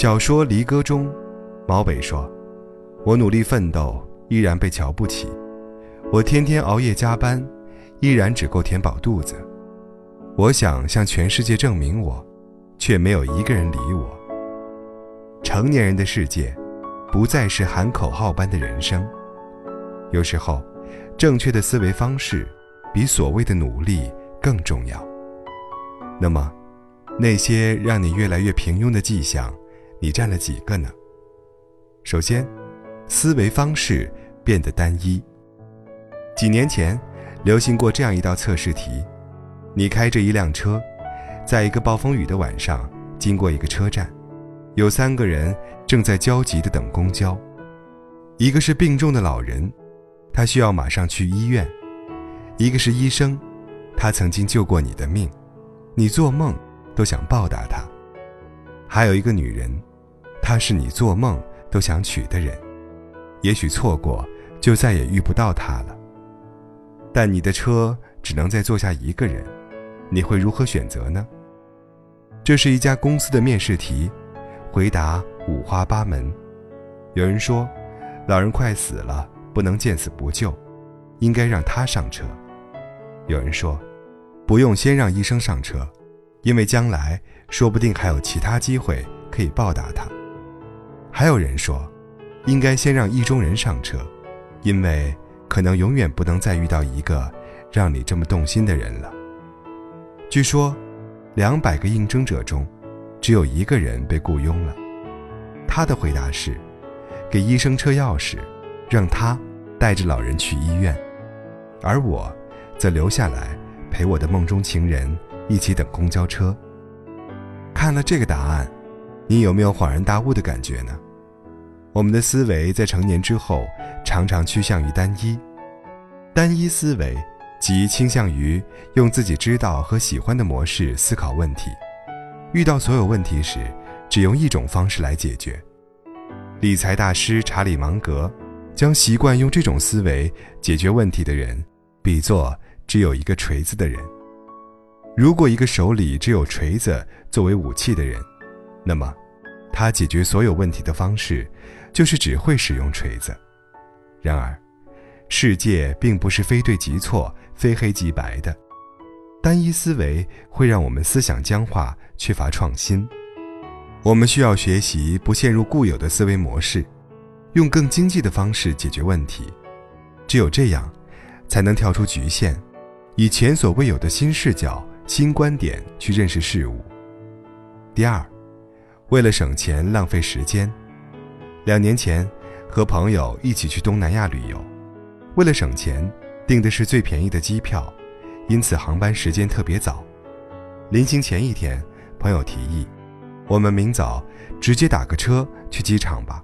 小说《离歌》中，毛北说：“我努力奋斗，依然被瞧不起；我天天熬夜加班，依然只够填饱肚子。我想向全世界证明我，却没有一个人理我。成年人的世界，不再是喊口号般的人生。有时候，正确的思维方式，比所谓的努力更重要。那么，那些让你越来越平庸的迹象。”你占了几个呢？首先，思维方式变得单一。几年前，流行过这样一道测试题：你开着一辆车，在一个暴风雨的晚上经过一个车站，有三个人正在焦急地等公交。一个是病重的老人，他需要马上去医院；一个是医生，他曾经救过你的命，你做梦都想报答他；还有一个女人。他是你做梦都想娶的人，也许错过就再也遇不到他了。但你的车只能再坐下一个人，你会如何选择呢？这是一家公司的面试题，回答五花八门。有人说，老人快死了，不能见死不救，应该让他上车。有人说，不用先让医生上车，因为将来说不定还有其他机会可以报答他。还有人说，应该先让意中人上车，因为可能永远不能再遇到一个让你这么动心的人了。据说，两百个应征者中，只有一个人被雇佣了。他的回答是，给医生车钥匙，让他带着老人去医院，而我，则留下来陪我的梦中情人一起等公交车。看了这个答案，你有没有恍然大悟的感觉呢？我们的思维在成年之后，常常趋向于单一。单一思维即倾向于用自己知道和喜欢的模式思考问题，遇到所有问题时，只用一种方式来解决。理财大师查理芒格将习惯用这种思维解决问题的人比作只有一个锤子的人。如果一个手里只有锤子作为武器的人，那么。他解决所有问题的方式，就是只会使用锤子。然而，世界并不是非对即错、非黑即白的。单一思维会让我们思想僵化，缺乏创新。我们需要学习不陷入固有的思维模式，用更经济的方式解决问题。只有这样，才能跳出局限，以前所未有的新视角、新观点去认识事物。第二。为了省钱浪费时间，两年前和朋友一起去东南亚旅游，为了省钱订的是最便宜的机票，因此航班时间特别早。临行前一天，朋友提议，我们明早直接打个车去机场吧，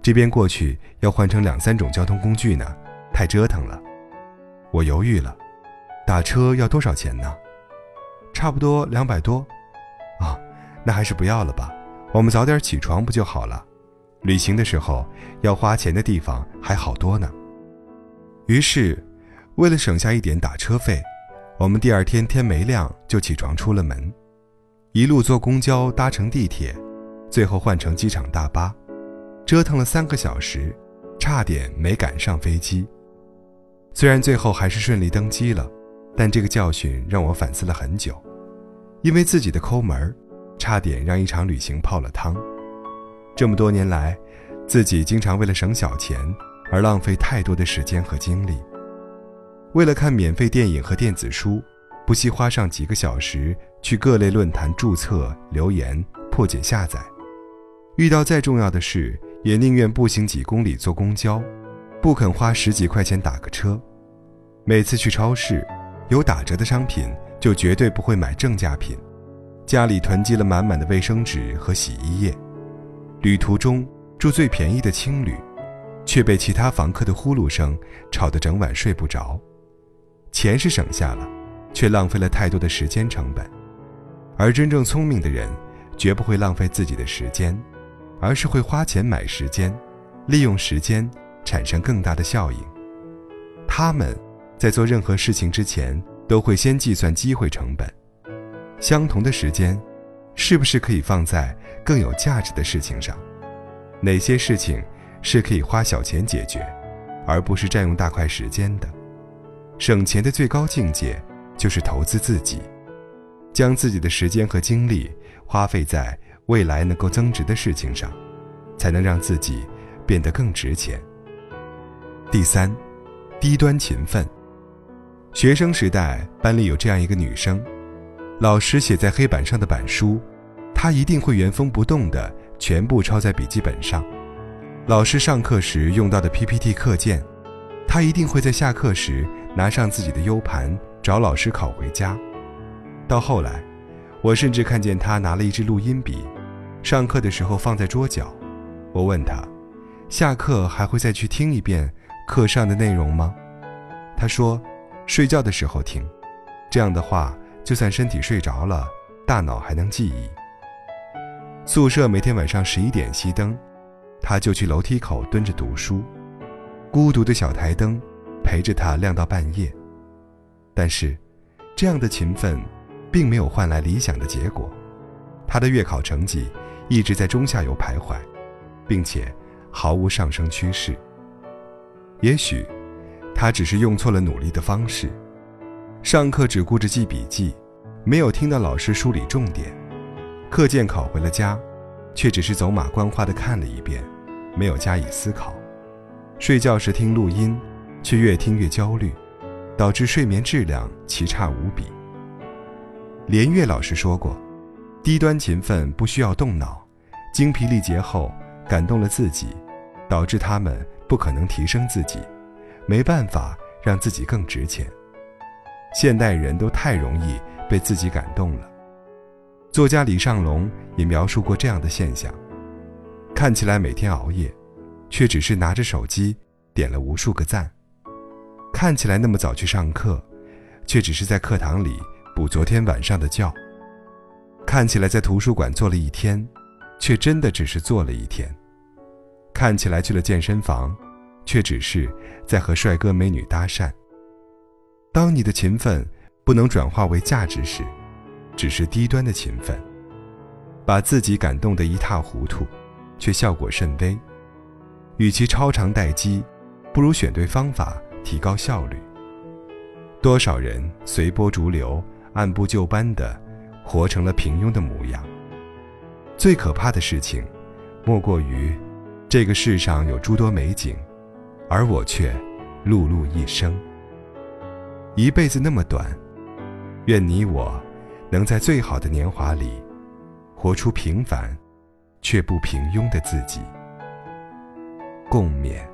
这边过去要换成两三种交通工具呢，太折腾了。我犹豫了，打车要多少钱呢？差不多两百多。啊，那还是不要了吧。我们早点起床不就好了？旅行的时候要花钱的地方还好多呢。于是，为了省下一点打车费，我们第二天天没亮就起床出了门，一路坐公交搭乘地铁，最后换乘机场大巴，折腾了三个小时，差点没赶上飞机。虽然最后还是顺利登机了，但这个教训让我反思了很久，因为自己的抠门儿。差点让一场旅行泡了汤。这么多年来，自己经常为了省小钱而浪费太多的时间和精力。为了看免费电影和电子书，不惜花上几个小时去各类论坛注册、留言、破解下载。遇到再重要的事，也宁愿步行几公里坐公交，不肯花十几块钱打个车。每次去超市，有打折的商品就绝对不会买正价品。家里囤积了满满的卫生纸和洗衣液，旅途中住最便宜的青旅，却被其他房客的呼噜声吵得整晚睡不着。钱是省下了，却浪费了太多的时间成本。而真正聪明的人，绝不会浪费自己的时间，而是会花钱买时间，利用时间产生更大的效应。他们在做任何事情之前，都会先计算机会成本。相同的时间，是不是可以放在更有价值的事情上？哪些事情是可以花小钱解决，而不是占用大块时间的？省钱的最高境界就是投资自己，将自己的时间和精力花费在未来能够增值的事情上，才能让自己变得更值钱。第三，低端勤奋。学生时代，班里有这样一个女生，老师写在黑板上的板书，他一定会原封不动的全部抄在笔记本上；老师上课时用到的 PPT 课件，他一定会在下课时拿上自己的 U 盘找老师拷回家。到后来，我甚至看见他拿了一支录音笔，上课的时候放在桌角。我问他，下课还会再去听一遍课上的内容吗？他说。睡觉的时候听，这样的话，就算身体睡着了，大脑还能记忆。宿舍每天晚上十一点熄灯，他就去楼梯口蹲着读书，孤独的小台灯陪着他亮到半夜。但是，这样的勤奋，并没有换来理想的结果，他的月考成绩一直在中下游徘徊，并且毫无上升趋势。也许。他只是用错了努力的方式，上课只顾着记笔记，没有听到老师梳理重点；课件考回了家，却只是走马观花的看了一遍，没有加以思考；睡觉时听录音，却越听越焦虑，导致睡眠质量奇差无比。连岳老师说过，低端勤奋不需要动脑，精疲力竭后感动了自己，导致他们不可能提升自己。没办法让自己更值钱。现代人都太容易被自己感动了。作家李尚龙也描述过这样的现象：看起来每天熬夜，却只是拿着手机点了无数个赞；看起来那么早去上课，却只是在课堂里补昨天晚上的觉；看起来在图书馆坐了一天，却真的只是坐了一天；看起来去了健身房。却只是在和帅哥美女搭讪。当你的勤奋不能转化为价值时，只是低端的勤奋，把自己感动得一塌糊涂，却效果甚微。与其超长待机，不如选对方法，提高效率。多少人随波逐流、按部就班的活成了平庸的模样。最可怕的事情，莫过于这个世上有诸多美景。而我却碌碌一生，一辈子那么短，愿你我能在最好的年华里，活出平凡却不平庸的自己。共勉。